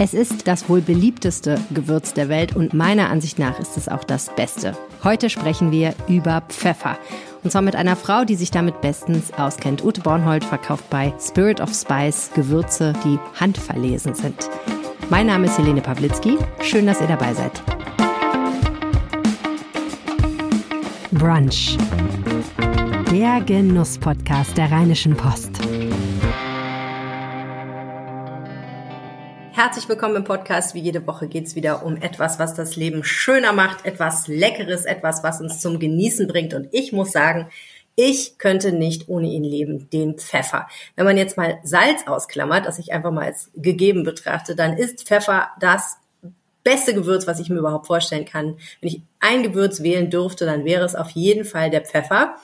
Es ist das wohl beliebteste Gewürz der Welt und meiner Ansicht nach ist es auch das Beste. Heute sprechen wir über Pfeffer. Und zwar mit einer Frau, die sich damit bestens auskennt. Ute Bornhold verkauft bei Spirit of Spice Gewürze, die handverlesen sind. Mein Name ist Helene Pawlitzki. Schön, dass ihr dabei seid. Brunch. Der Genuss-Podcast der Rheinischen Post. Herzlich willkommen im Podcast. Wie jede Woche geht es wieder um etwas, was das Leben schöner macht, etwas Leckeres, etwas, was uns zum Genießen bringt. Und ich muss sagen, ich könnte nicht ohne ihn leben, den Pfeffer. Wenn man jetzt mal Salz ausklammert, das ich einfach mal als gegeben betrachte, dann ist Pfeffer das beste Gewürz, was ich mir überhaupt vorstellen kann. Wenn ich ein Gewürz wählen dürfte, dann wäre es auf jeden Fall der Pfeffer.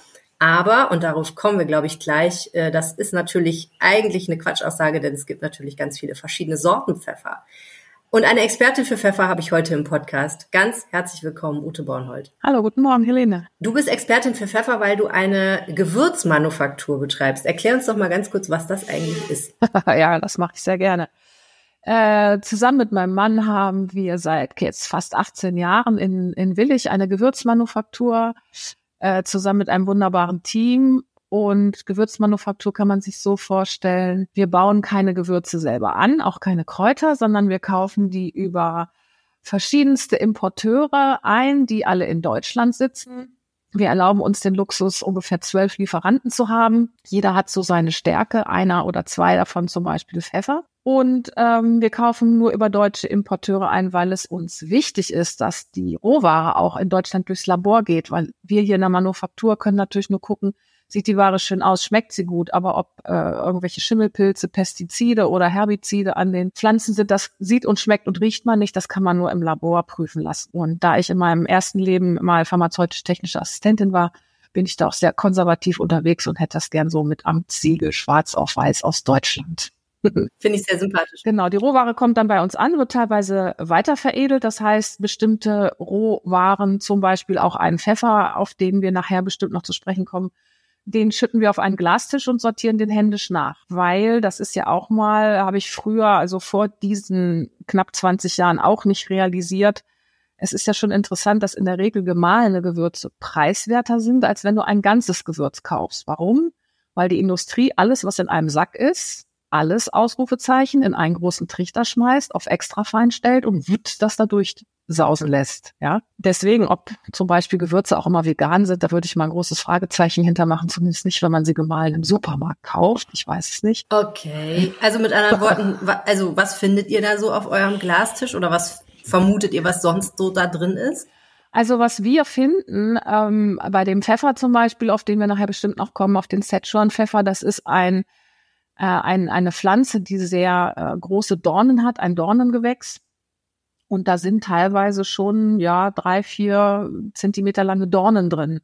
Aber, und darauf kommen wir, glaube ich, gleich, äh, das ist natürlich eigentlich eine Quatschaussage, denn es gibt natürlich ganz viele verschiedene Sorten Pfeffer. Und eine Expertin für Pfeffer habe ich heute im Podcast. Ganz herzlich willkommen, Ute Bornhold. Hallo, guten Morgen, Helene. Du bist Expertin für Pfeffer, weil du eine Gewürzmanufaktur betreibst. Erklär uns doch mal ganz kurz, was das eigentlich ist. ja, das mache ich sehr gerne. Äh, zusammen mit meinem Mann haben wir seit jetzt fast 18 Jahren in, in Willig eine Gewürzmanufaktur äh, zusammen mit einem wunderbaren Team. Und Gewürzmanufaktur kann man sich so vorstellen, wir bauen keine Gewürze selber an, auch keine Kräuter, sondern wir kaufen die über verschiedenste Importeure ein, die alle in Deutschland sitzen. Wir erlauben uns den Luxus, ungefähr zwölf Lieferanten zu haben. Jeder hat so seine Stärke, einer oder zwei davon zum Beispiel Pfeffer. Und ähm, wir kaufen nur über deutsche Importeure ein, weil es uns wichtig ist, dass die Rohware auch in Deutschland durchs Labor geht, weil wir hier in der Manufaktur können natürlich nur gucken, sieht die Ware schön aus, schmeckt sie gut, aber ob äh, irgendwelche Schimmelpilze, Pestizide oder Herbizide an den Pflanzen sind, das sieht und schmeckt und riecht man nicht, das kann man nur im Labor prüfen lassen. Und da ich in meinem ersten Leben mal pharmazeutisch-technische Assistentin war, bin ich da auch sehr konservativ unterwegs und hätte das gern so mit Amtssiegel schwarz auf weiß aus Deutschland. Finde ich sehr sympathisch. Genau, die Rohware kommt dann bei uns an, wird teilweise weiter veredelt. Das heißt, bestimmte Rohwaren, zum Beispiel auch einen Pfeffer, auf den wir nachher bestimmt noch zu sprechen kommen, den schütten wir auf einen Glastisch und sortieren den händisch nach. Weil, das ist ja auch mal, habe ich früher, also vor diesen knapp 20 Jahren auch nicht realisiert. Es ist ja schon interessant, dass in der Regel gemahlene Gewürze preiswerter sind, als wenn du ein ganzes Gewürz kaufst. Warum? Weil die Industrie alles, was in einem Sack ist, alles Ausrufezeichen in einen großen Trichter schmeißt, auf extra fein stellt und wut das da durchsausen lässt. Ja, deswegen, ob zum Beispiel Gewürze auch immer vegan sind, da würde ich mal ein großes Fragezeichen hintermachen, zumindest nicht, wenn man sie gemahlen im Supermarkt kauft. Ich weiß es nicht. Okay, also mit anderen Worten, also was findet ihr da so auf eurem Glastisch oder was vermutet ihr, was sonst so da drin ist? Also was wir finden, ähm, bei dem Pfeffer zum Beispiel, auf den wir nachher bestimmt noch kommen, auf den Szechuan-Pfeffer, das ist ein äh, ein, eine Pflanze, die sehr äh, große Dornen hat, ein Dornengewächs. Und da sind teilweise schon ja drei, vier Zentimeter lange Dornen drin.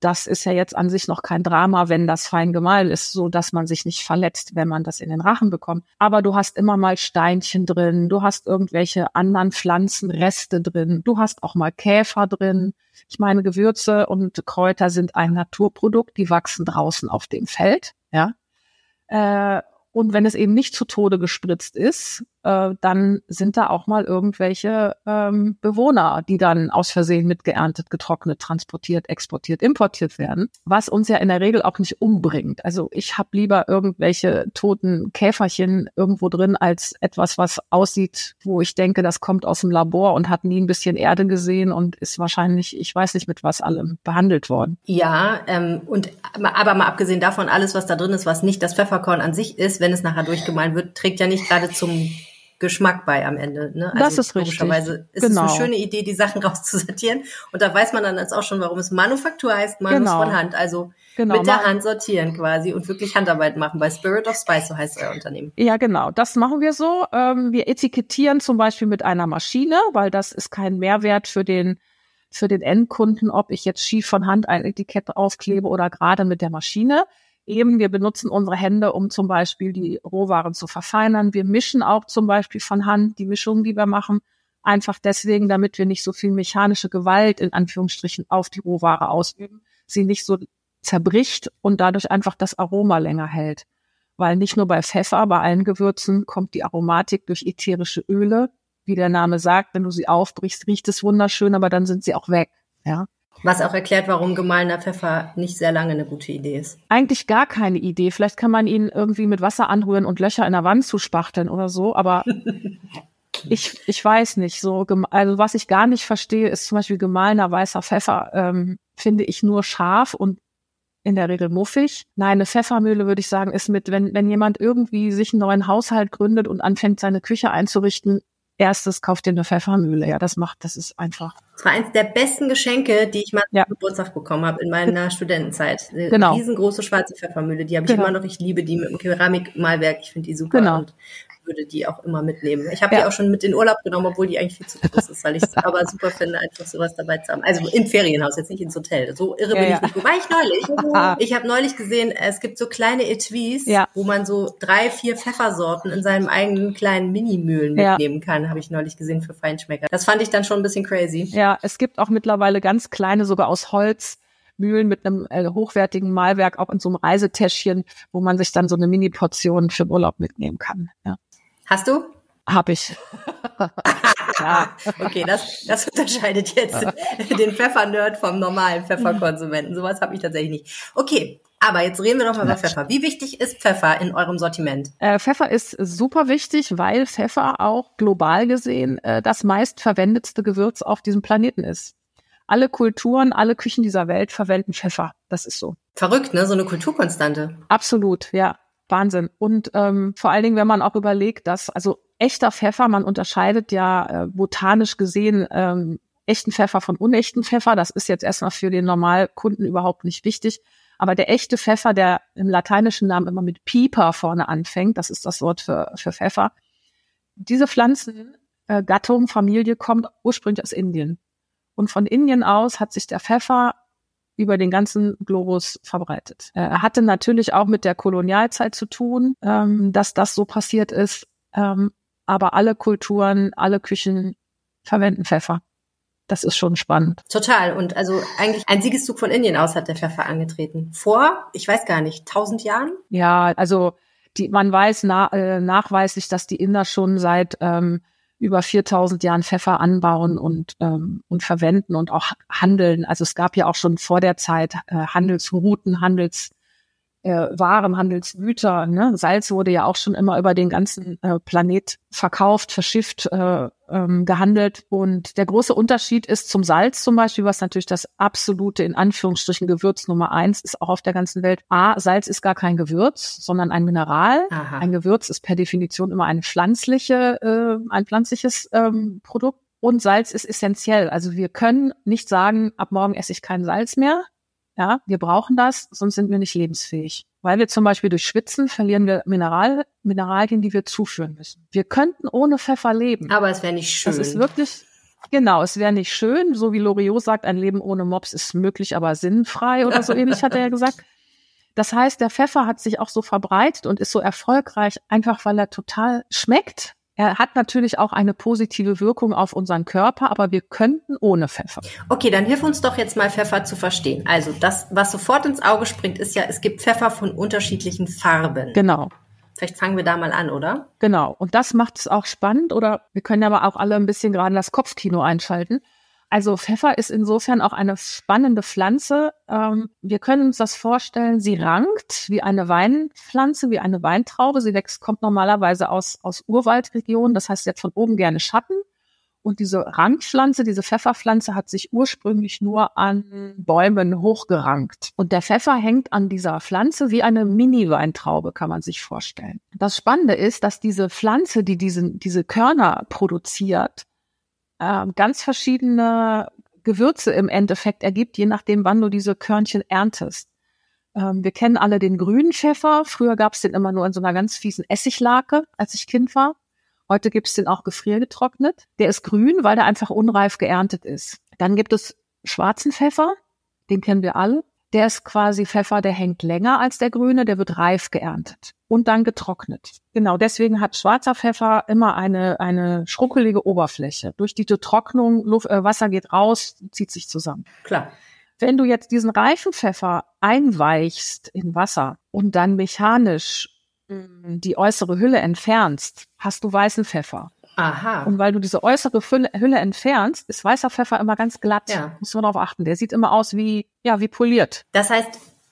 Das ist ja jetzt an sich noch kein Drama, wenn das fein gemahlen ist, so dass man sich nicht verletzt, wenn man das in den Rachen bekommt. Aber du hast immer mal Steinchen drin, du hast irgendwelche anderen Pflanzenreste drin, du hast auch mal Käfer drin. Ich meine, Gewürze und Kräuter sind ein Naturprodukt, die wachsen draußen auf dem Feld, ja. Äh, und wenn es eben nicht zu Tode gespritzt ist, äh, dann sind da auch mal irgendwelche ähm, Bewohner, die dann aus Versehen mitgeerntet, getrocknet, transportiert, exportiert, importiert werden, was uns ja in der Regel auch nicht umbringt. Also ich habe lieber irgendwelche toten Käferchen irgendwo drin als etwas, was aussieht, wo ich denke, das kommt aus dem Labor und hat nie ein bisschen Erde gesehen und ist wahrscheinlich, ich weiß nicht mit was allem behandelt worden. Ja, ähm, und aber mal abgesehen davon, alles, was da drin ist, was nicht das Pfefferkorn an sich ist, wenn es nachher durchgemahlen wird, trägt ja nicht gerade zum Geschmack bei am Ende. Ne? Also das ist richtig. Logischerweise ist genau. es eine schöne Idee, die Sachen rauszusortieren. Und da weiß man dann jetzt auch schon, warum es Manufaktur heißt, man genau. muss von Hand. Also genau. mit der Hand sortieren quasi und wirklich Handarbeit machen. Bei Spirit of Spice, so heißt euer Unternehmen. Ja, genau. Das machen wir so. Ähm, wir etikettieren zum Beispiel mit einer Maschine, weil das ist kein Mehrwert für den für den Endkunden, ob ich jetzt schief von Hand ein Etikett aufklebe oder gerade mit der Maschine eben, wir benutzen unsere Hände, um zum Beispiel die Rohwaren zu verfeinern. Wir mischen auch zum Beispiel von Hand die Mischungen, die wir machen, einfach deswegen, damit wir nicht so viel mechanische Gewalt in Anführungsstrichen auf die Rohware ausüben, sie nicht so zerbricht und dadurch einfach das Aroma länger hält. weil nicht nur bei Pfeffer, bei allen Gewürzen kommt die Aromatik durch ätherische Öle. Wie der Name sagt, wenn du sie aufbrichst, riecht es wunderschön, aber dann sind sie auch weg. Ja. Was auch erklärt, warum gemahlener Pfeffer nicht sehr lange eine gute Idee ist. Eigentlich gar keine Idee. Vielleicht kann man ihn irgendwie mit Wasser anrühren und Löcher in der Wand zuspachteln oder so, aber ich, ich weiß nicht. So, also was ich gar nicht verstehe, ist zum Beispiel gemahlener weißer Pfeffer, ähm, finde ich nur scharf und in der Regel muffig. Nein, eine Pfeffermühle würde ich sagen, ist mit, wenn, wenn jemand irgendwie sich einen neuen Haushalt gründet und anfängt, seine Küche einzurichten, erstes kauft dir eine Pfeffermühle. Ja, das macht, das ist einfach. Das war eins der besten Geschenke, die ich mal ja. zum Geburtstag bekommen habe in meiner Studentenzeit. Eine genau. riesengroße schwarze Pfeffermühle, die habe ich genau. immer noch. Ich liebe die mit dem Keramikmalwerk. Ich finde die super. Genau. Und würde die auch immer mitnehmen. Ich habe ja. die auch schon mit in Urlaub genommen, obwohl die eigentlich viel zu groß ist, weil ich es aber super finde, einfach sowas dabei zu haben. Also im Ferienhaus, jetzt nicht ins Hotel. So irre ja, bin ich nicht. Wobei ich neulich, ich habe neulich gesehen, es gibt so kleine Etuis, wo man so drei, vier Pfeffersorten in seinem eigenen kleinen Minimühlen mitnehmen kann, habe ich neulich gesehen für Feinschmecker. Das fand ich dann schon ein bisschen crazy. Ja, es gibt auch mittlerweile ganz kleine, sogar aus Holz, Mühlen mit einem äh, hochwertigen Malwerk, auch in so einem Reisetäschchen, wo man sich dann so eine Mini-Portion für den Urlaub mitnehmen kann. Ja. Hast du? Hab ich. ja. Okay, das, das unterscheidet jetzt den Pfeffernerd vom normalen Pfefferkonsumenten. Sowas habe ich tatsächlich nicht. Okay, aber jetzt reden wir doch mal über Pfeffer. Wie wichtig ist Pfeffer in eurem Sortiment? Äh, Pfeffer ist super wichtig, weil Pfeffer auch global gesehen äh, das meistverwendetste Gewürz auf diesem Planeten ist. Alle Kulturen, alle Küchen dieser Welt verwenden Pfeffer. Das ist so. Verrückt, ne? So eine Kulturkonstante. Absolut, ja. Wahnsinn. Und ähm, vor allen Dingen, wenn man auch überlegt, dass also echter Pfeffer, man unterscheidet ja äh, botanisch gesehen ähm, echten Pfeffer von unechten Pfeffer. Das ist jetzt erstmal für den Normalkunden überhaupt nicht wichtig. Aber der echte Pfeffer, der im lateinischen Namen immer mit Pieper vorne anfängt, das ist das Wort für, für Pfeffer. Diese Pflanzengattung, äh, Familie kommt ursprünglich aus Indien. Und von Indien aus hat sich der Pfeffer über den ganzen Globus verbreitet. Er äh, hatte natürlich auch mit der Kolonialzeit zu tun, ähm, dass das so passiert ist. Ähm, aber alle Kulturen, alle Küchen verwenden Pfeffer. Das ist schon spannend. Total. Und also eigentlich ein Siegeszug von Indien aus hat der Pfeffer angetreten. Vor, ich weiß gar nicht, tausend Jahren? Ja, also die, man weiß na, äh, nachweislich, dass die Inder schon seit ähm, über 4000 Jahren Pfeffer anbauen und, ähm, und verwenden und auch handeln. Also es gab ja auch schon vor der Zeit äh, Handelsrouten, Handels äh, Waren, Handelsgüter. Ne? Salz wurde ja auch schon immer über den ganzen äh, Planet verkauft, verschifft, äh, ähm, gehandelt. Und der große Unterschied ist zum Salz zum Beispiel, was natürlich das absolute, in Anführungsstrichen, Gewürz Nummer eins ist, auch auf der ganzen Welt. A, Salz ist gar kein Gewürz, sondern ein Mineral. Aha. Ein Gewürz ist per Definition immer eine pflanzliche, äh, ein pflanzliches ähm, Produkt. Und Salz ist essentiell. Also wir können nicht sagen, ab morgen esse ich kein Salz mehr. Ja, wir brauchen das, sonst sind wir nicht lebensfähig. Weil wir zum Beispiel durch Schwitzen verlieren wir Mineral, Mineralien, die wir zuführen müssen. Wir könnten ohne Pfeffer leben. Aber es wäre nicht schön. Das ist wirklich, genau, es wäre nicht schön. So wie Loriot sagt, ein Leben ohne Mops ist möglich, aber sinnfrei oder so ähnlich hat er ja gesagt. Das heißt, der Pfeffer hat sich auch so verbreitet und ist so erfolgreich, einfach weil er total schmeckt er hat natürlich auch eine positive Wirkung auf unseren Körper, aber wir könnten ohne Pfeffer. Okay, dann hilf uns doch jetzt mal Pfeffer zu verstehen. Also das, was sofort ins Auge springt, ist ja, es gibt Pfeffer von unterschiedlichen Farben. Genau. Vielleicht fangen wir da mal an, oder? Genau. Und das macht es auch spannend. Oder wir können aber auch alle ein bisschen gerade das Kopfkino einschalten. Also Pfeffer ist insofern auch eine spannende Pflanze. Ähm, wir können uns das vorstellen, sie rankt wie eine Weinpflanze, wie eine Weintraube. Sie wächst, kommt normalerweise aus, aus Urwaldregionen. Das heißt, sie hat von oben gerne Schatten. Und diese Rankpflanze, diese Pfefferpflanze hat sich ursprünglich nur an Bäumen hochgerankt. Und der Pfeffer hängt an dieser Pflanze wie eine Mini-Weintraube, kann man sich vorstellen. Das Spannende ist, dass diese Pflanze, die diese, diese Körner produziert, äh, ganz verschiedene Gewürze im Endeffekt ergibt, je nachdem, wann du diese Körnchen erntest. Ähm, wir kennen alle den grünen Pfeffer. Früher gab es den immer nur in so einer ganz fiesen Essiglake, als ich Kind war. Heute gibt es den auch gefriergetrocknet. Der ist grün, weil der einfach unreif geerntet ist. Dann gibt es schwarzen Pfeffer, den kennen wir alle. Der ist quasi Pfeffer, der hängt länger als der grüne, der wird reif geerntet und dann getrocknet. Genau, deswegen hat schwarzer Pfeffer immer eine, eine schruckelige Oberfläche. Durch diese Trocknung, Luft, äh, Wasser geht raus, zieht sich zusammen. Klar. Wenn du jetzt diesen reifen Pfeffer einweichst in Wasser und dann mechanisch mm, die äußere Hülle entfernst, hast du weißen Pfeffer. Aha. Und weil du diese äußere Hülle, Hülle entfernst, ist weißer Pfeffer immer ganz glatt. Ja. Muss man darauf achten. Der sieht immer aus wie, ja, wie poliert. Das heißt,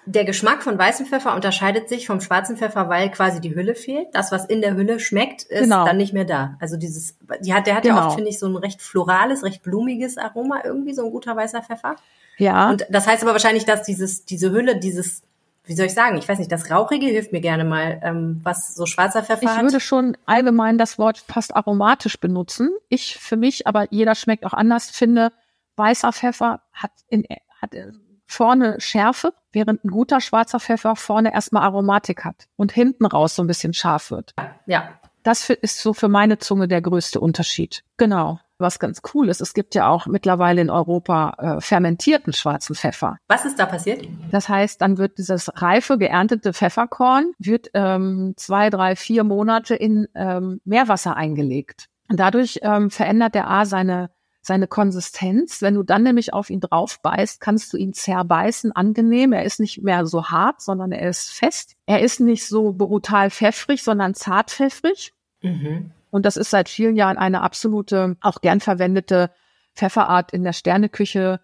der Geschmack von weißem Pfeffer unterscheidet sich vom schwarzen Pfeffer, weil quasi die Hülle fehlt. Das, was in der Hülle schmeckt, ist Genau. dann nicht mehr da. Also dieses, die hat, der hat ja Genau. oft, finde ich, so ein recht florales, recht blumiges Aroma irgendwie, so ein guter weißer Pfeffer. Ja. Und das heißt aber wahrscheinlich, dass dieses, diese Hülle, dieses, wie soll ich sagen, ich weiß nicht, das Rauchige hilft mir gerne mal, ähm, was so schwarzer Pfeffer Ich hat. würde schon allgemein das Wort fast aromatisch benutzen. Ich für mich, aber jeder schmeckt auch anders, finde, weißer Pfeffer hat, in, hat vorne Schärfe, während ein guter schwarzer Pfeffer vorne erstmal Aromatik hat und hinten raus so ein bisschen scharf wird. ja. Das für, ist so für meine Zunge der größte Unterschied. Genau. Was ganz cool ist, es gibt ja auch mittlerweile in Europa äh, fermentierten schwarzen Pfeffer. Was ist da passiert? Das heißt, dann wird dieses reife geerntete Pfefferkorn wird ähm, zwei, drei, vier Monate in ähm, Meerwasser eingelegt. Und dadurch ähm, verändert der A seine seine Konsistenz. Wenn du dann nämlich auf ihn drauf beißt, kannst du ihn zerbeißen, angenehm. Er ist nicht mehr so hart, sondern er ist fest. Er ist nicht so brutal pfeffrig, sondern zart pfeffrig. Mhm. Und das ist seit vielen Jahren eine absolute, auch gern verwendete Pfefferart in der Sterneküche,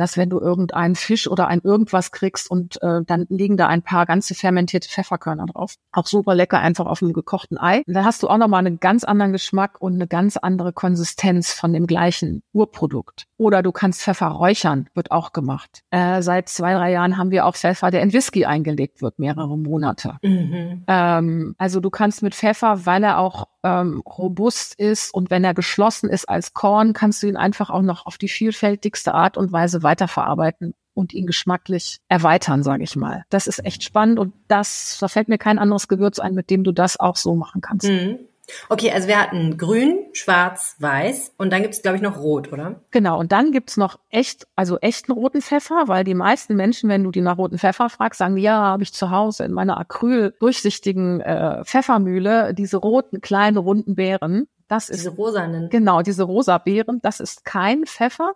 dass wenn du irgendeinen Fisch oder ein irgendwas kriegst und äh, dann liegen da ein paar ganze fermentierte Pfefferkörner drauf. Auch super lecker, einfach auf einem gekochten Ei. Und dann hast du auch nochmal einen ganz anderen Geschmack und eine ganz andere Konsistenz von dem gleichen Urprodukt. Oder du kannst Pfeffer räuchern, wird auch gemacht. Äh, seit zwei, drei Jahren haben wir auch Pfeffer, der in Whisky eingelegt wird, mehrere Monate. Mhm. Ähm, also du kannst mit Pfeffer, weil er auch ähm, robust ist und wenn er geschlossen ist als Korn, kannst du ihn einfach auch noch auf die vielfältigste Art und Weise weiterverarbeiten und ihn geschmacklich erweitern, sage ich mal. Das ist echt spannend und das, da fällt mir kein anderes Gewürz ein, mit dem du das auch so machen kannst. Mhm. Okay, also wir hatten grün, schwarz, weiß und dann gibt es, glaube ich, noch rot, oder? Genau, und dann gibt's noch echt, also echten roten Pfeffer, weil die meisten Menschen, wenn du die nach roten Pfeffer fragst, sagen, ja, habe ich zu Hause in meiner Acryl durchsichtigen äh, Pfeffermühle diese roten, kleinen, runden Beeren. Das ist Diese rosanen. Genau, diese rosa Beeren, das ist kein Pfeffer,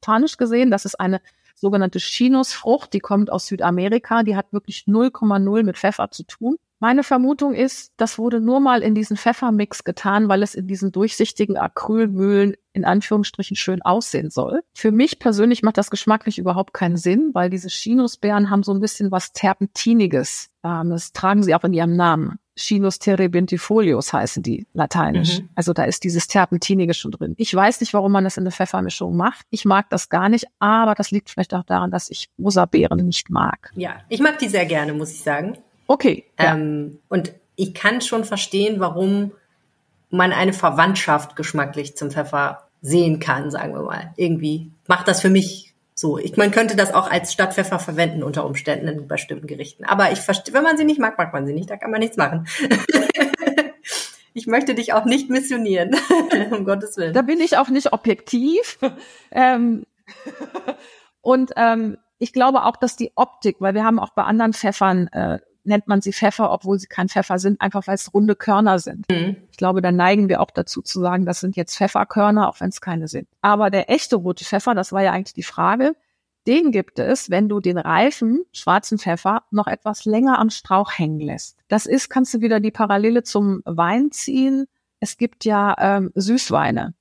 botanisch gesehen. Das ist eine sogenannte Chinusfrucht, die kommt aus Südamerika. Die hat wirklich 0,0 mit Pfeffer zu tun. Meine Vermutung ist, das wurde nur mal in diesen Pfeffermix getan, weil es in diesen durchsichtigen Acrylmühlen in Anführungsstrichen schön aussehen soll. Für mich persönlich macht das geschmacklich überhaupt keinen Sinn, weil diese Chinusbeeren haben so ein bisschen was Terpentiniges. Ähm, das tragen sie auch in ihrem Namen. Chinus terebintifolius heißen die lateinisch. Mhm. Also da ist dieses Terpentinige schon drin. Ich weiß nicht, warum man das in eine Pfeffermischung macht. Ich mag das gar nicht, aber das liegt vielleicht auch daran, dass ich rosa Beeren nicht mag. Ja, ich mag die sehr gerne, muss ich sagen. Okay. Ja. Ähm, und ich kann schon verstehen, warum man eine Verwandtschaft geschmacklich zum Pfeffer sehen kann, sagen wir mal. Irgendwie macht das für mich so. Ich, man könnte das auch als Stadtpfeffer verwenden unter Umständen in bestimmten Gerichten. Aber ich verstehe, wenn man sie nicht mag, mag man sie nicht. Da kann man nichts machen. ich möchte dich auch nicht missionieren, um Gottes Willen. Da bin ich auch nicht objektiv. ähm, und ähm, ich glaube auch, dass die Optik, weil wir haben auch bei anderen Pfeffern, äh, nennt man sie Pfeffer, obwohl sie kein Pfeffer sind, einfach weil es runde Körner sind. Mhm. Ich glaube, da neigen wir auch dazu zu sagen, das sind jetzt Pfefferkörner, auch wenn es keine sind. Aber der echte rote Pfeffer, das war ja eigentlich die Frage, den gibt es, wenn du den reifen schwarzen Pfeffer noch etwas länger am Strauch hängen lässt. Das ist, kannst du wieder die Parallele zum Wein ziehen. Es gibt ja ähm, Süßweine.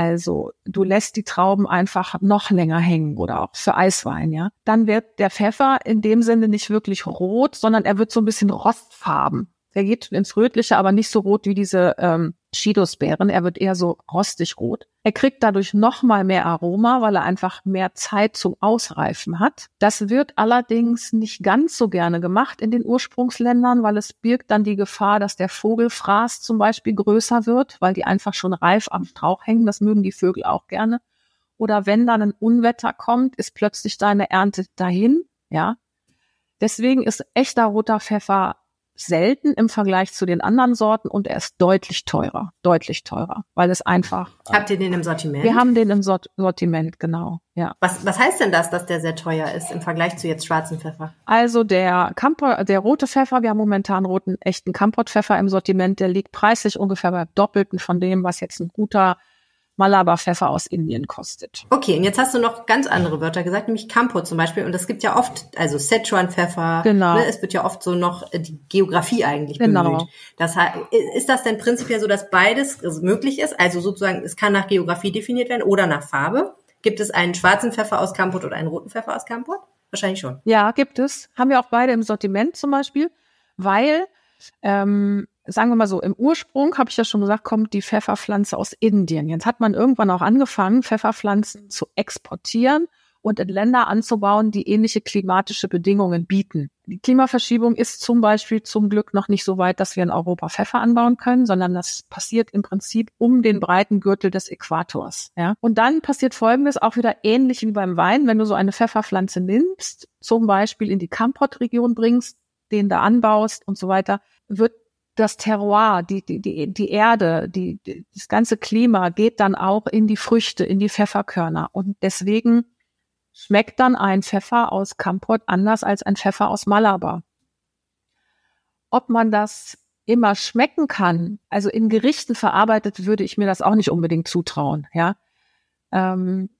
Also du lässt die Trauben einfach noch länger hängen oder auch für Eiswein, ja. Dann wird der Pfeffer in dem Sinne nicht wirklich rot, sondern er wird so ein bisschen rostfarben. Der geht ins Rötliche, aber nicht so rot wie diese ähm, Chidosbeeren. Er wird eher so rostig rot. Er kriegt dadurch noch mal mehr Aroma, weil er einfach mehr Zeit zum Ausreifen hat. Das wird allerdings nicht ganz so gerne gemacht in den Ursprungsländern, weil es birgt dann die Gefahr, dass der Vogelfraß zum Beispiel größer wird, weil die einfach schon reif am Strauch hängen. Das mögen die Vögel auch gerne. Oder wenn dann ein Unwetter kommt, ist plötzlich deine Ernte dahin, ja. Deswegen ist echter roter Pfeffer selten im Vergleich zu den anderen Sorten und er ist deutlich teurer, deutlich teurer, weil es einfach. Habt ihr den im Sortiment? Wir haben den im Sort Sortiment, genau, ja. was, was heißt denn das, dass der sehr teuer ist im Vergleich zu jetzt schwarzen Pfeffer? Also der Kampot, der rote Pfeffer, wir haben momentan roten echten Kampot-Pfeffer im Sortiment, der liegt preislich ungefähr beim Doppelten von dem, was jetzt ein guter Malabar-Pfeffer aus Indien kostet. Okay, und jetzt hast du noch ganz andere Wörter gesagt, nämlich Campo zum Beispiel. Und es gibt ja oft, also Szechuan-Pfeffer. Genau. Ne, es wird ja oft so noch äh, die Geografie eigentlich genau. bemüht. Das heißt, ist das denn prinzipiell so, dass beides möglich ist? Also sozusagen, es kann nach Geografie definiert werden oder nach Farbe? Gibt es einen schwarzen Pfeffer aus Kampot oder einen roten Pfeffer aus Kampot? Wahrscheinlich schon. Ja, gibt es. Haben wir auch beide im Sortiment zum Beispiel, weil ähm, sagen wir mal so, im Ursprung, habe ich ja schon gesagt, kommt die Pfefferpflanze aus Indien. Jetzt hat man irgendwann auch angefangen, Pfefferpflanzen zu exportieren und in Länder anzubauen, die ähnliche klimatische Bedingungen bieten. Die Klimaverschiebung ist zum Beispiel zum Glück noch nicht so weit, dass wir in Europa Pfeffer anbauen können, sondern das passiert im Prinzip um den breiten Gürtel des Äquators. Ja? Und dann passiert Folgendes auch wieder ähnlich wie beim Wein, wenn du so eine Pfefferpflanze nimmst, zum Beispiel in die Kampot-Region bringst, den da anbaust und so weiter, wird das Terroir, die, die, die, die Erde, die, die, das ganze Klima geht dann auch in die Früchte, in die Pfefferkörner. Und deswegen schmeckt dann ein Pfeffer aus Kampot anders als ein Pfeffer aus Malabar. Ob man das immer schmecken kann, also in Gerichten verarbeitet, würde ich mir das auch nicht unbedingt zutrauen, ja. Ähm,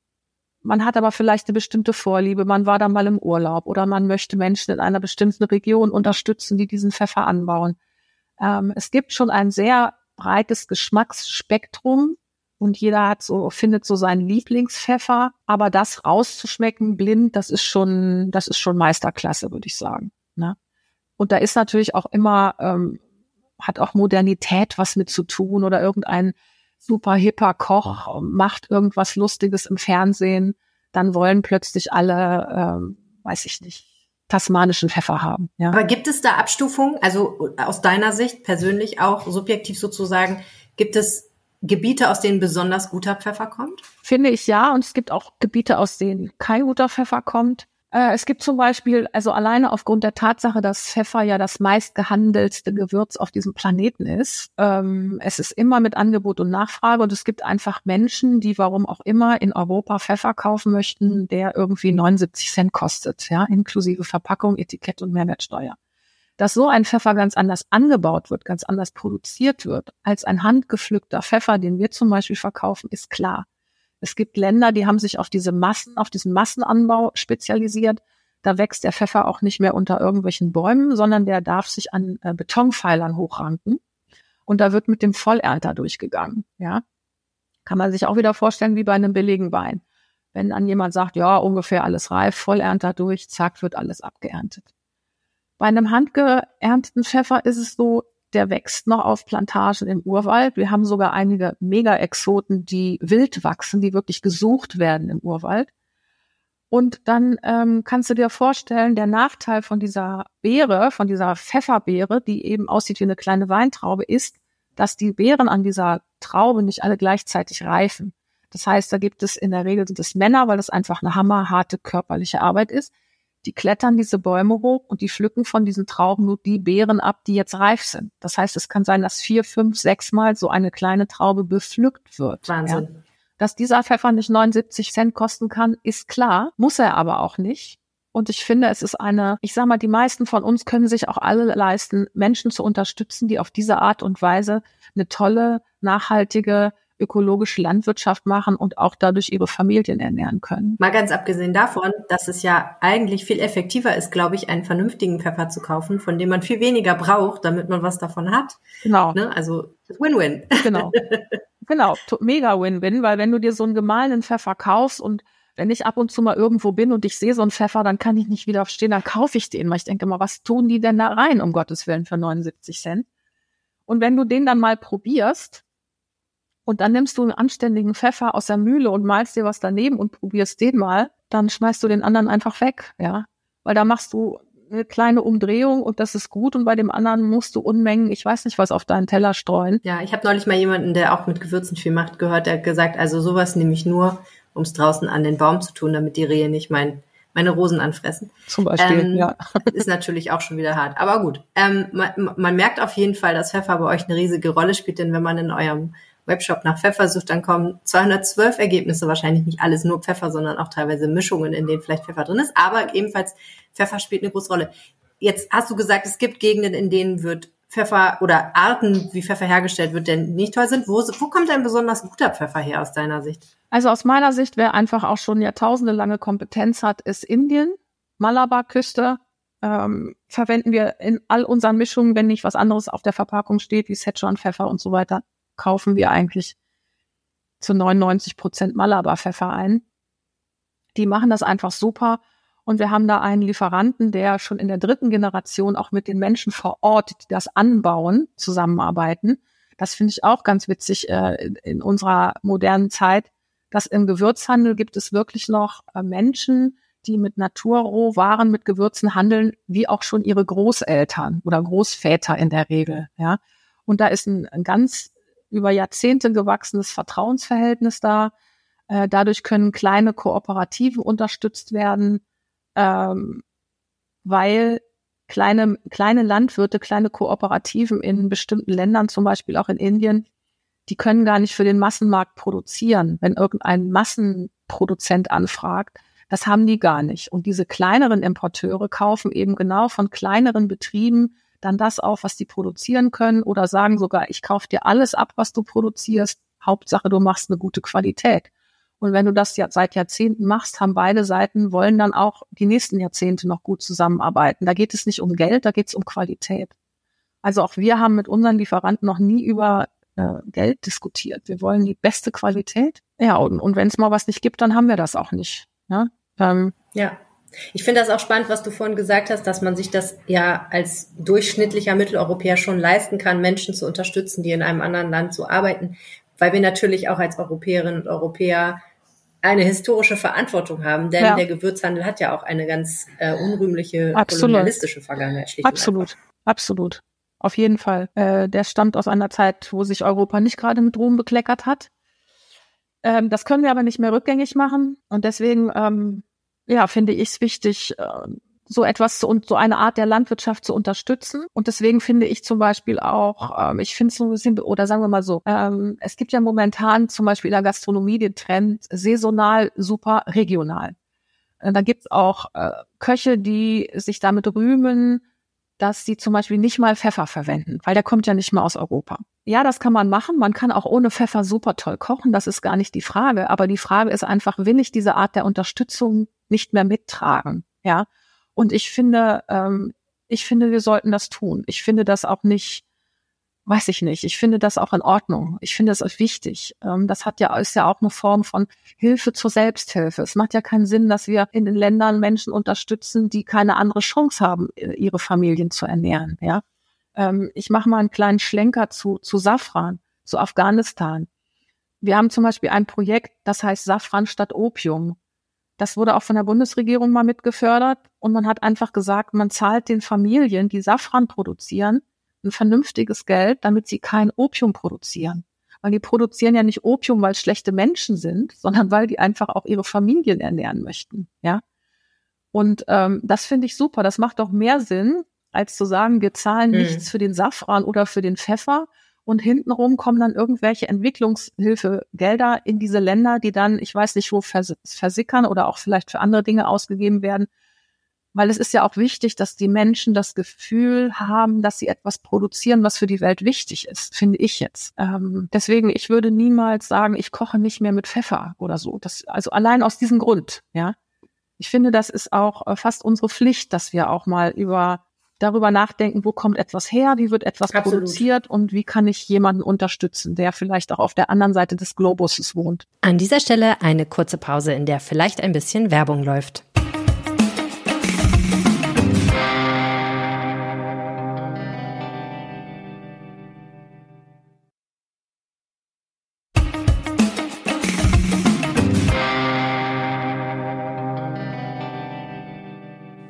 man hat aber vielleicht eine bestimmte Vorliebe, man war da mal im Urlaub oder man möchte Menschen in einer bestimmten Region unterstützen, die diesen Pfeffer anbauen. Ähm, es gibt schon ein sehr breites Geschmacksspektrum und jeder hat so, findet so seinen Lieblingspfeffer. Aber das rauszuschmecken blind, das ist schon, das ist schon Meisterklasse, würde ich sagen. Ne? Und da ist natürlich auch immer, ähm, hat auch Modernität was mit zu tun oder irgendein super hipper Koch macht irgendwas Lustiges im Fernsehen, dann wollen plötzlich alle, ähm, weiß ich nicht, tasmanischen Pfeffer haben. Ja. Aber gibt es da Abstufungen? Also aus deiner Sicht persönlich auch subjektiv sozusagen, gibt es Gebiete, aus denen besonders guter Pfeffer kommt? Finde ich ja. Und es gibt auch Gebiete, aus denen kein guter Pfeffer kommt. Äh, es gibt zum Beispiel, also alleine aufgrund der Tatsache, dass Pfeffer ja das meistgehandelste Gewürz auf diesem Planeten ist. Ähm, es ist immer mit Angebot und Nachfrage und es gibt einfach Menschen, die warum auch immer in Europa Pfeffer kaufen möchten, der irgendwie 79 Cent kostet, ja, inklusive Verpackung, Etikett und Mehrwertsteuer. Dass so ein Pfeffer ganz anders angebaut wird, ganz anders produziert wird, als ein handgepflückter Pfeffer, den wir zum Beispiel verkaufen, ist klar. Es gibt Länder, die haben sich auf diese Massen, auf diesen Massenanbau spezialisiert. Da wächst der Pfeffer auch nicht mehr unter irgendwelchen Bäumen, sondern der darf sich an äh, Betonpfeilern hochranken. Und da wird mit dem Vollernter durchgegangen, ja. Kann man sich auch wieder vorstellen wie bei einem billigen Wein. Wenn dann jemand sagt, ja, ungefähr alles reif, Vollernter durch, zack, wird alles abgeerntet. Bei einem handgeernteten Pfeffer ist es so, der wächst noch auf Plantagen im Urwald. Wir haben sogar einige Mega-Exoten, die wild wachsen, die wirklich gesucht werden im Urwald. Und dann ähm, kannst du dir vorstellen, der Nachteil von dieser Beere, von dieser Pfefferbeere, die eben aussieht wie eine kleine Weintraube, ist, dass die Beeren an dieser Traube nicht alle gleichzeitig reifen. Das heißt, da gibt es in der Regel sind es Männer, weil das einfach eine hammerharte körperliche Arbeit ist die klettern diese Bäume hoch und die pflücken von diesen Trauben nur die Beeren ab, die jetzt reif sind. Das heißt, es kann sein, dass vier, fünf, sechs Mal so eine kleine Traube bepflückt wird. Wahnsinn. Ja. Dass dieser Pfeffer nicht 79 Cent kosten kann, ist klar, muss er aber auch nicht. Und ich finde, es ist eine, ich sag mal, die meisten von uns können sich auch alle leisten, Menschen zu unterstützen, die auf diese Art und Weise eine tolle, nachhaltige, ökologische Landwirtschaft machen und auch dadurch ihre Familien ernähren können. Mal ganz abgesehen davon, dass es ja eigentlich viel effektiver ist, glaube ich, einen vernünftigen Pfeffer zu kaufen, von dem man viel weniger braucht, damit man was davon hat. Genau. Ne? Also Win-Win. Genau. genau. Mega Win-Win, weil wenn du dir so einen gemahlenen Pfeffer kaufst und wenn ich ab und zu mal irgendwo bin und ich sehe so einen Pfeffer, dann kann ich nicht wieder aufstehen, dann kaufe ich den, weil ich denke mal, was tun die denn da rein, um Gottes Willen, für 79 Cent? Und wenn du den dann mal probierst, und dann nimmst du einen anständigen Pfeffer aus der Mühle und malst dir was daneben und probierst den mal, dann schmeißt du den anderen einfach weg, ja. Weil da machst du eine kleine Umdrehung und das ist gut und bei dem anderen musst du Unmengen, ich weiß nicht was, auf deinen Teller streuen. Ja, ich habe neulich mal jemanden, der auch mit Gewürzen viel macht, gehört, der hat gesagt, also sowas nehme ich nur, um es draußen an den Baum zu tun, damit die Rehe nicht mein, meine Rosen anfressen. Zum Beispiel, ähm, ja. Ist natürlich auch schon wieder hart. Aber gut, ähm, man, man merkt auf jeden Fall, dass Pfeffer bei euch eine riesige Rolle spielt, denn wenn man in eurem Webshop nach Pfeffer sucht, dann kommen 212 Ergebnisse, wahrscheinlich nicht alles nur Pfeffer, sondern auch teilweise Mischungen, in denen vielleicht Pfeffer drin ist. Aber ebenfalls Pfeffer spielt eine große Rolle. Jetzt hast du gesagt, es gibt Gegenden, in denen wird Pfeffer oder Arten, wie Pfeffer hergestellt wird, denn nicht toll sind. Wo, wo kommt ein besonders guter Pfeffer her aus deiner Sicht? Also aus meiner Sicht, wer einfach auch schon jahrtausende lange Kompetenz hat, ist Indien, Malabar-Küste. Ähm, verwenden wir in all unseren Mischungen, wenn nicht was anderes auf der Verpackung steht, wie Szechuan Pfeffer und so weiter, kaufen wir eigentlich zu 99 Prozent Malabar-Pfeffer ein. Die machen das einfach super. Und wir haben da einen Lieferanten, der schon in der dritten Generation auch mit den Menschen vor Ort, die das anbauen, zusammenarbeiten. Das finde ich auch ganz witzig äh, in unserer modernen Zeit, dass im Gewürzhandel gibt es wirklich noch äh, Menschen, die mit Naturrohwaren, mit Gewürzen handeln, wie auch schon ihre Großeltern oder Großväter in der Regel. Ja, und da ist ein, ein ganz über Jahrzehnte gewachsenes Vertrauensverhältnis da. Äh, dadurch können kleine Kooperativen unterstützt werden, ähm, weil kleine, kleine Landwirte, kleine Kooperativen in bestimmten Ländern, zum Beispiel auch in Indien, die können gar nicht für den Massenmarkt produzieren, wenn irgendein Massenproduzent anfragt. Das haben die gar nicht. Und diese kleineren Importeure kaufen eben genau von kleineren Betrieben dann das auf, was die produzieren können oder sagen sogar, ich kaufe dir alles ab, was du produzierst. Hauptsache, du machst eine gute Qualität. Und wenn du das ja seit Jahrzehnten machst, haben beide Seiten, wollen dann auch die nächsten Jahrzehnte noch gut zusammenarbeiten. Da geht es nicht um Geld, da geht es um Qualität. Also auch wir haben mit unseren Lieferanten noch nie über äh, Geld diskutiert. Wir wollen die beste Qualität. Ja, und, und wenn es mal was nicht gibt, dann haben wir das auch nicht. Ja. Ähm, ja. Ich finde das auch spannend, was du vorhin gesagt hast, dass man sich das ja als durchschnittlicher Mitteleuropäer schon leisten kann, Menschen zu unterstützen, die in einem anderen Land so arbeiten, weil wir natürlich auch als Europäerinnen und Europäer eine historische Verantwortung haben, denn ja. der Gewürzhandel hat ja auch eine ganz äh, unrühmliche absolut. kolonialistische Vergangenheit. Absolut, absolut. Auf jeden Fall. Äh, der stammt aus einer Zeit, wo sich Europa nicht gerade mit Ruhm bekleckert hat. Ähm, das können wir aber nicht mehr rückgängig machen. Und deswegen, ähm, ja, finde ich es wichtig, äh, so etwas und so eine Art der Landwirtschaft zu unterstützen. Und deswegen finde ich zum Beispiel auch, ähm, ich finde es so ein bisschen, oder sagen wir mal so, ähm, es gibt ja momentan zum Beispiel in der Gastronomie den Trend saisonal, super regional. Äh, da gibt's auch äh, Köche, die sich damit rühmen, dass sie zum Beispiel nicht mal Pfeffer verwenden, weil der kommt ja nicht mal aus Europa. Ja, das kann man machen. Man kann auch ohne Pfeffer super toll kochen. Das ist gar nicht die Frage. Aber die Frage ist einfach, will ich diese Art der Unterstützung nicht mehr mittragen? Ja. Und ich finde, ähm, ich finde, wir sollten das tun. Ich finde das auch nicht, weiß ich nicht. Ich finde das auch in Ordnung. Ich finde das auch wichtig. Ähm, das hat ja, ist ja auch eine Form von Hilfe zur Selbsthilfe. Es macht ja keinen Sinn, dass wir in den Ländern Menschen unterstützen, die keine andere Chance haben, ihre Familien zu ernähren, ja. Ähm, ich mache mal einen kleinen Schlenker zu, zu Safran, zu Afghanistan. Wir haben zum Beispiel ein Projekt, das heißt Safran statt Opium. Das wurde auch von der Bundesregierung mal mitgefördert und man hat einfach gesagt, man zahlt den Familien, die Safran produzieren, ein vernünftiges Geld, damit sie kein Opium produzieren. Weil die produzieren ja nicht Opium, weil es schlechte Menschen sind, sondern weil die einfach auch ihre Familien ernähren möchten. Ja. Und ähm, das finde ich super. Das macht doch mehr Sinn, als zu sagen, wir zahlen mhm. nichts für den Safran oder für den Pfeffer, und hintenrum kommen dann irgendwelche Entwicklungshilfegelder in diese Länder, die dann, ich weiß nicht wo, vers versickern oder auch vielleicht für andere Dinge ausgegeben werden. Weil es ist ja auch wichtig, dass die Menschen das Gefühl haben, dass sie etwas produzieren, was für die Welt wichtig ist, finde ich jetzt. Ähm, deswegen, ich würde niemals sagen, ich koche nicht mehr mit Pfeffer oder so. Das, also allein aus diesem Grund, ja. Ich finde, das ist auch äh, fast unsere Pflicht, dass wir auch mal über darüber nachdenken, wo kommt etwas her, wie wird etwas Absolut. produziert und wie kann ich jemanden unterstützen, der vielleicht auch auf der anderen Seite des Globuses wohnt. An dieser Stelle eine kurze Pause, in der vielleicht ein bisschen Werbung läuft.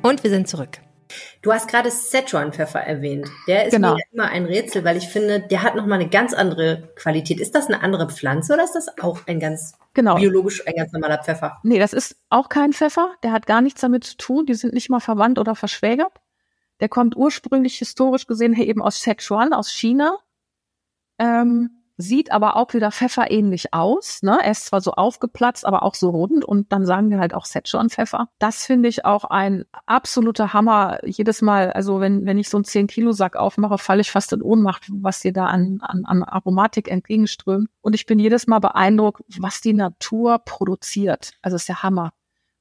Und wir sind zurück. Du hast gerade Szechuan-Pfeffer erwähnt. Der ist genau. mir immer ein Rätsel, weil ich finde, der hat nochmal eine ganz andere Qualität. Ist das eine andere Pflanze oder ist das auch ein ganz genau. biologisch, ein ganz normaler Pfeffer? Nee, das ist auch kein Pfeffer. Der hat gar nichts damit zu tun. Die sind nicht mal verwandt oder verschwägert. Der kommt ursprünglich historisch gesehen her eben aus Sichuan, aus China. Ähm, sieht aber auch wieder pfefferähnlich aus. Ne? Er ist zwar so aufgeplatzt, aber auch so rund und dann sagen wir halt auch Szechuan-Pfeffer. Das finde ich auch ein absoluter Hammer. Jedes Mal, also wenn, wenn ich so einen 10-Kilo-Sack aufmache, falle ich fast in Ohnmacht, was dir da an, an, an Aromatik entgegenströmt. Und ich bin jedes Mal beeindruckt, was die Natur produziert. Also ist der Hammer.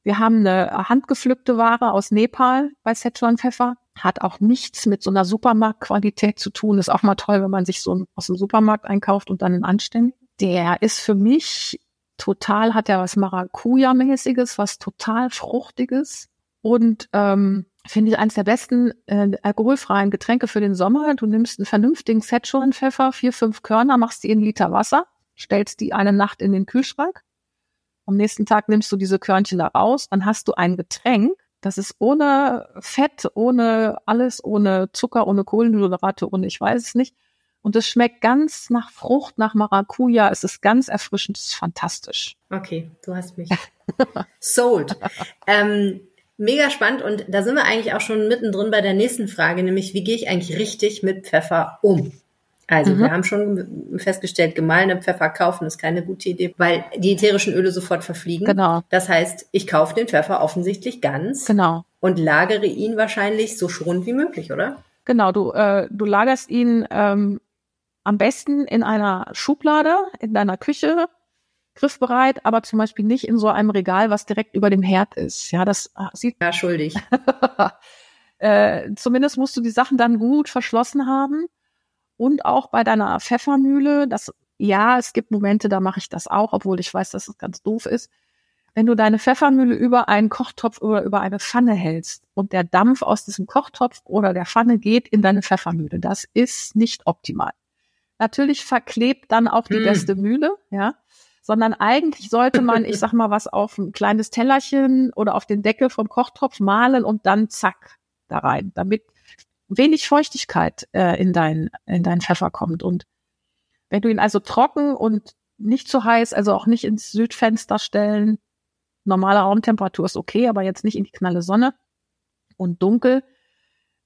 Wir haben eine handgepflückte Ware aus Nepal bei Szechuan Pfeffer. Hat auch nichts mit so einer Supermarktqualität zu tun. Ist auch mal toll, wenn man sich so aus dem Supermarkt einkauft und dann einen anständigen. Der ist für mich total, hat er was Maracuja-mäßiges, was total Fruchtiges und ähm, finde ich eines der besten äh, alkoholfreien Getränke für den Sommer. Du nimmst einen vernünftigen Szechuan-Pfeffer, vier, fünf Körner, machst die in Liter Wasser, stellst die eine Nacht in den Kühlschrank. Am nächsten Tag nimmst du diese Körnchen da raus, dann hast du ein Getränk, das ist ohne Fett, ohne alles, ohne Zucker, ohne Kohlenhydrate, ohne ich weiß es nicht. Und es schmeckt ganz nach Frucht, nach Maracuja. Es ist ganz erfrischend, es ist fantastisch. Okay, du hast mich sold. ähm, mega spannend und da sind wir eigentlich auch schon mittendrin bei der nächsten Frage, nämlich wie gehe ich eigentlich richtig mit Pfeffer um? Also mhm. wir haben schon festgestellt, gemahlene Pfeffer kaufen ist keine gute Idee, weil die ätherischen Öle sofort verfliegen. Genau. Das heißt, ich kaufe den Pfeffer offensichtlich ganz. Genau. Und lagere ihn wahrscheinlich so schonend wie möglich, oder? Genau, du, äh, du lagerst ihn ähm, am besten in einer Schublade in deiner Küche, griffbereit, aber zum Beispiel nicht in so einem Regal, was direkt über dem Herd ist. Ja, das äh, sieht. Ja, schuldig. äh, zumindest musst du die Sachen dann gut verschlossen haben und auch bei deiner Pfeffermühle, das, ja, es gibt Momente, da mache ich das auch, obwohl ich weiß, dass es ganz doof ist. Wenn du deine Pfeffermühle über einen Kochtopf oder über eine Pfanne hältst und der Dampf aus diesem Kochtopf oder der Pfanne geht in deine Pfeffermühle, das ist nicht optimal. Natürlich verklebt dann auch die hm. beste Mühle, ja sondern eigentlich sollte man, ich sag mal, was auf ein kleines Tellerchen oder auf den Deckel vom Kochtopf malen und dann zack da rein, damit wenig Feuchtigkeit äh, in dein in dein Pfeffer kommt und wenn du ihn also trocken und nicht zu heiß, also auch nicht ins Südfenster stellen, normale Raumtemperatur ist okay, aber jetzt nicht in die knalle Sonne und dunkel,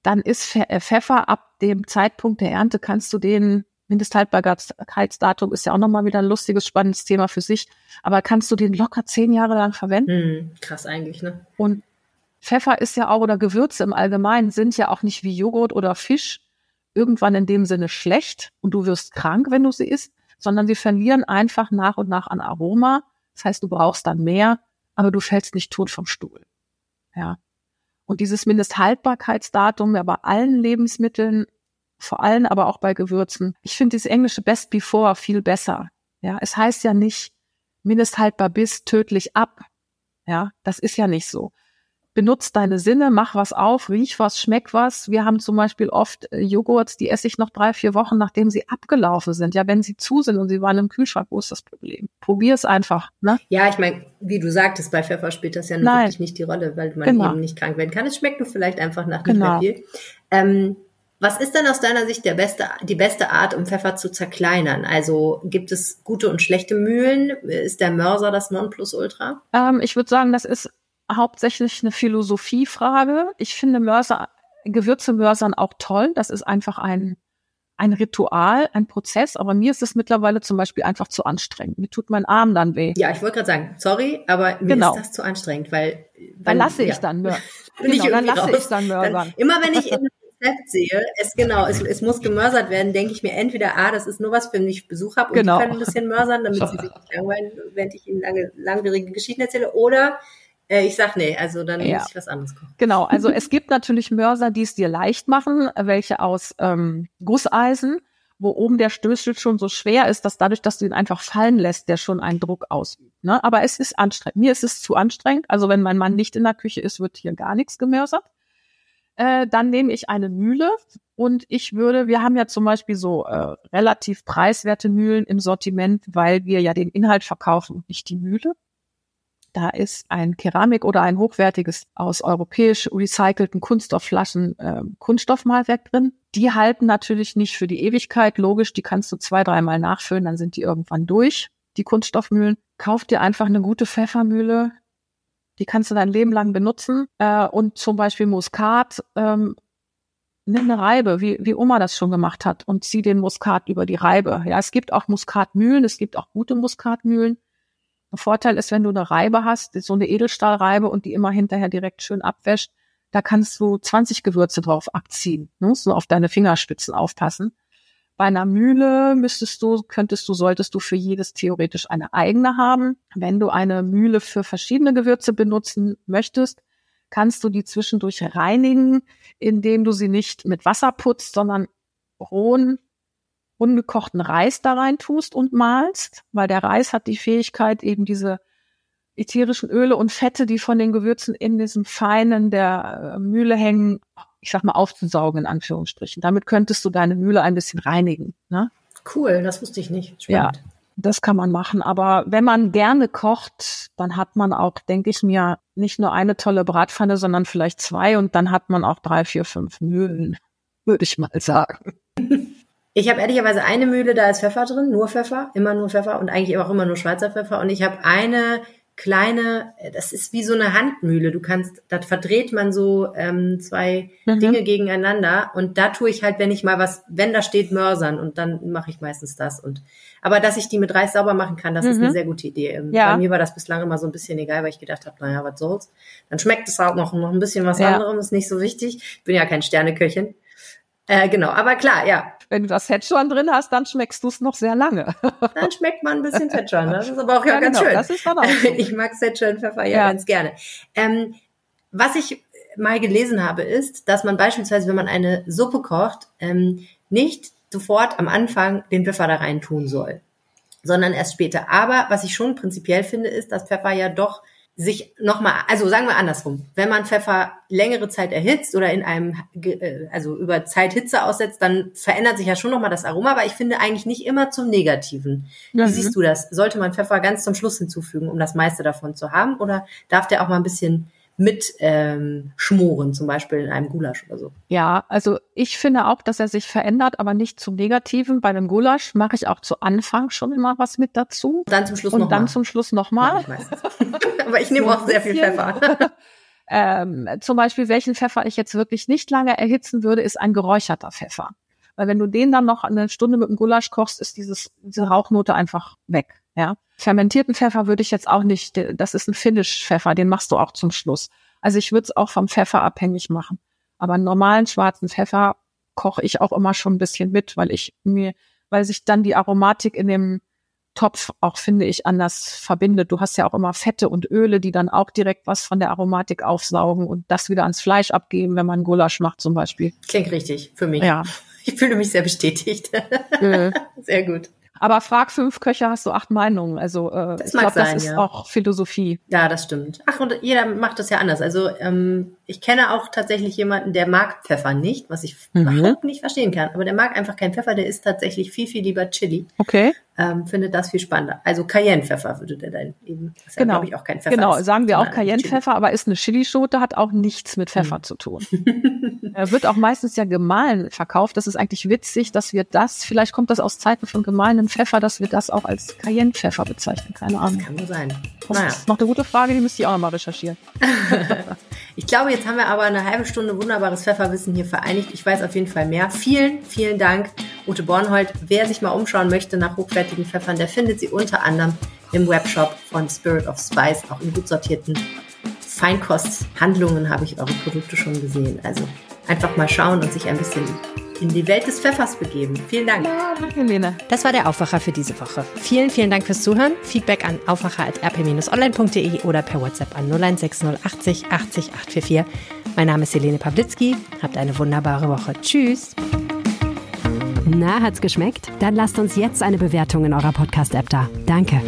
dann ist äh, Pfeffer ab dem Zeitpunkt der Ernte kannst du den Mindesthaltbarkeitsdatum ist ja auch nochmal wieder ein lustiges, spannendes Thema für sich. Aber kannst du den locker zehn Jahre lang verwenden? Hm, krass eigentlich, ne? Und Pfeffer ist ja auch oder Gewürze im Allgemeinen sind ja auch nicht wie Joghurt oder Fisch irgendwann in dem Sinne schlecht und du wirst krank, wenn du sie isst, sondern sie verlieren einfach nach und nach an Aroma. Das heißt, du brauchst dann mehr, aber du fällst nicht tot vom Stuhl. Ja. Und dieses Mindesthaltbarkeitsdatum ja bei allen Lebensmitteln, vor allem aber auch bei Gewürzen. Ich finde dieses englische Best Before viel besser. Ja, es heißt ja nicht mindesthaltbar bis tödlich ab. Ja, das ist ja nicht so benutz deine Sinne, mach was auf, riech was, schmeck was. Wir haben zum Beispiel oft äh, Joghurts, die esse ich noch drei, vier Wochen, nachdem sie abgelaufen sind. Ja, wenn sie zu sind und sie waren im Kühlschrank, wo ist das Problem? Probier es einfach. Ne? Ja, ich meine, wie du sagtest, bei Pfeffer spielt das ja Nein. wirklich nicht die Rolle, weil man genau. eben nicht krank werden kann. Es schmeckt nur vielleicht einfach nach genau. nicht mehr viel. Ähm, was ist denn aus deiner Sicht der beste, die beste Art, um Pfeffer zu zerkleinern? Also gibt es gute und schlechte Mühlen? Ist der Mörser das Nonplusultra? Ähm, ich würde sagen, das ist hauptsächlich eine Philosophiefrage. Ich finde Mörser, Gewürze mörsern auch toll. Das ist einfach ein, ein Ritual, ein Prozess. Aber mir ist es mittlerweile zum Beispiel einfach zu anstrengend. Mir tut mein Arm dann weh. Ja, ich wollte gerade sagen, sorry, aber mir genau. ist das zu anstrengend, weil dann lasse ich dann mörsern. genau, dann lasse raus. ich dann mörsern. Dann, immer wenn ich in Rezept sehe, es genau, es, es muss gemörsert werden, denke ich mir entweder, ah, das ist nur was, wenn ich Besuch habe und genau. die können ein bisschen mörsern, damit sie sich nicht langweilen, während ich ihnen lange, langwierige Geschichten erzähle, oder äh, ich sag nee, also dann ja. muss ich was anderes kochen. Genau, also es gibt natürlich Mörser, die es dir leicht machen, welche aus ähm, Gusseisen, wo oben der Stößel schon so schwer ist, dass dadurch, dass du ihn einfach fallen lässt, der schon einen Druck ausübt. Ne? Aber es ist anstrengend. Mir ist es zu anstrengend. Also wenn mein Mann nicht in der Küche ist, wird hier gar nichts gemörsert. Äh, dann nehme ich eine Mühle und ich würde, wir haben ja zum Beispiel so äh, relativ preiswerte Mühlen im Sortiment, weil wir ja den Inhalt verkaufen und nicht die Mühle. Da ist ein Keramik oder ein hochwertiges aus europäisch recycelten Kunststoffflaschen äh, Kunststoffmalwerk drin. Die halten natürlich nicht für die Ewigkeit, logisch, die kannst du zwei, dreimal nachfüllen, dann sind die irgendwann durch, die Kunststoffmühlen. Kauf dir einfach eine gute Pfeffermühle, die kannst du dein Leben lang benutzen. Äh, und zum Beispiel Muskat ähm, nimm eine Reibe, wie, wie Oma das schon gemacht hat und zieh den Muskat über die Reibe. Ja, es gibt auch Muskatmühlen, es gibt auch gute Muskatmühlen. Ein Vorteil ist, wenn du eine Reibe hast, so eine Edelstahlreibe und die immer hinterher direkt schön abwäscht, da kannst du 20 Gewürze drauf abziehen, ne? so auf deine Fingerspitzen aufpassen. Bei einer Mühle müsstest du, könntest du, solltest du für jedes theoretisch eine eigene haben. Wenn du eine Mühle für verschiedene Gewürze benutzen möchtest, kannst du die zwischendurch reinigen, indem du sie nicht mit Wasser putzt, sondern rohen, ungekochten Reis da rein tust und malst, weil der Reis hat die Fähigkeit, eben diese ätherischen Öle und Fette, die von den Gewürzen in diesem Feinen der äh, Mühle hängen, ich sag mal, aufzusaugen, in Anführungsstrichen. Damit könntest du deine Mühle ein bisschen reinigen. Ne? Cool, das wusste ich nicht. Spannend. Ja, das kann man machen. Aber wenn man gerne kocht, dann hat man auch, denke ich mir, nicht nur eine tolle Bratpfanne, sondern vielleicht zwei und dann hat man auch drei, vier, fünf Mühlen, würde ich mal sagen. Ich habe ehrlicherweise eine Mühle, da ist Pfeffer drin, nur Pfeffer, immer nur Pfeffer und eigentlich auch immer nur Schweizer Pfeffer. Und ich habe eine kleine, das ist wie so eine Handmühle. Du kannst, da verdreht man so ähm, zwei mhm. Dinge gegeneinander und da tue ich halt, wenn ich mal was, wenn da steht Mörsern und dann mache ich meistens das und aber dass ich die mit Reis sauber machen kann, das mhm. ist eine mhm. sehr gute Idee. Ähm, ja. Bei mir war das bislang immer so ein bisschen egal, weil ich gedacht habe, naja, was soll's. Dann schmeckt es auch noch, noch ein bisschen was ja. anderem, ist nicht so wichtig. Ich bin ja kein Sterneköchin. Äh, genau, aber klar, ja. Wenn du das Szechuan drin hast, dann schmeckst du es noch sehr lange. dann schmeckt man ein bisschen Szechuan. Das ist aber auch ja, ja ganz genau, schön. Das ist dann auch so. Ich mag Szechuan Pfeffer ja, ja, ganz gerne. Ähm, was ich mal gelesen habe, ist, dass man beispielsweise, wenn man eine Suppe kocht, ähm, nicht sofort am Anfang den Pfeffer da rein tun soll, sondern erst später. Aber was ich schon prinzipiell finde, ist, dass Pfeffer ja doch sich nochmal, also sagen wir andersrum, wenn man Pfeffer längere Zeit erhitzt oder in einem, äh, also über Zeit Hitze aussetzt, dann verändert sich ja schon nochmal das Aroma, aber ich finde eigentlich nicht immer zum Negativen. Wie mhm. siehst du das? Sollte man Pfeffer ganz zum Schluss hinzufügen, um das meiste davon zu haben, oder darf der auch mal ein bisschen mit ähm, schmoren, zum Beispiel in einem Gulasch oder so. Ja, also ich finde auch, dass er sich verändert, aber nicht zum Negativen. Bei einem Gulasch mache ich auch zu Anfang schon immer was mit dazu. Dann zum Schluss Und noch dann mal. zum Schluss nochmal. aber ich nehme auch sehr viel Pfeffer. ähm, zum Beispiel, welchen Pfeffer ich jetzt wirklich nicht lange erhitzen würde, ist ein geräucherter Pfeffer. Weil wenn du den dann noch eine Stunde mit dem Gulasch kochst, ist dieses, diese Rauchnote einfach weg. Ja. Fermentierten Pfeffer würde ich jetzt auch nicht, das ist ein Finish-Pfeffer, den machst du auch zum Schluss. Also ich würde es auch vom Pfeffer abhängig machen. Aber einen normalen schwarzen Pfeffer koche ich auch immer schon ein bisschen mit, weil ich mir, weil sich dann die Aromatik in dem Topf auch, finde ich, anders verbindet. Du hast ja auch immer Fette und Öle, die dann auch direkt was von der Aromatik aufsaugen und das wieder ans Fleisch abgeben, wenn man Gulasch macht zum Beispiel. Klingt richtig für mich. Ja. Ich fühle mich sehr bestätigt. Mhm. Sehr gut. Aber frag fünf Köche, hast du acht Meinungen. Also äh, das ich glaube, das ist ja. auch Philosophie. Ja, das stimmt. Ach, und jeder macht das ja anders. Also ähm, ich kenne auch tatsächlich jemanden, der mag Pfeffer nicht, was ich mhm. überhaupt nicht verstehen kann. Aber der mag einfach keinen Pfeffer, der isst tatsächlich viel, viel lieber Chili. Okay. Ähm, findet das viel spannender. Also Cayennepfeffer würde der dann eben. Das genau. Ja, ich, auch kein Pfeffer. Genau, ist, sagen wir auch Cayennepfeffer, aber ist eine Chilischote, hat auch nichts mit Pfeffer mhm. zu tun. er wird auch meistens ja gemahlen verkauft. Das ist eigentlich witzig, dass wir das, vielleicht kommt das aus Zeiten von gemahlenen Pfeffer, dass wir das auch als Cayennepfeffer bezeichnen. Keine Ahnung. Das kann nur sein. Das naja. ist noch eine gute Frage, die müsste ich auch nochmal recherchieren. ich glaube, jetzt haben wir aber eine halbe Stunde wunderbares Pfefferwissen hier vereinigt. Ich weiß auf jeden Fall mehr. Vielen, vielen Dank, Ute Bornhold. Wer sich mal umschauen möchte nach hochwertigen Pfeffern, der findet sie unter anderem im Webshop von Spirit of Spice, auch in gut sortierten Feinkosthandlungen habe ich eure Produkte schon gesehen. Also einfach mal schauen und sich ein bisschen in die Welt des Pfeffers begeben. Vielen Dank. Ja, danke, Lena. Das war der Aufwacher für diese Woche. Vielen, vielen Dank fürs Zuhören. Feedback an aufwacher.rp-online.de oder per WhatsApp an 0160 80 80 844. Mein Name ist Helene Pawlitzki. Habt eine wunderbare Woche. Tschüss. Na, hat's geschmeckt? Dann lasst uns jetzt eine Bewertung in eurer Podcast-App da. Danke.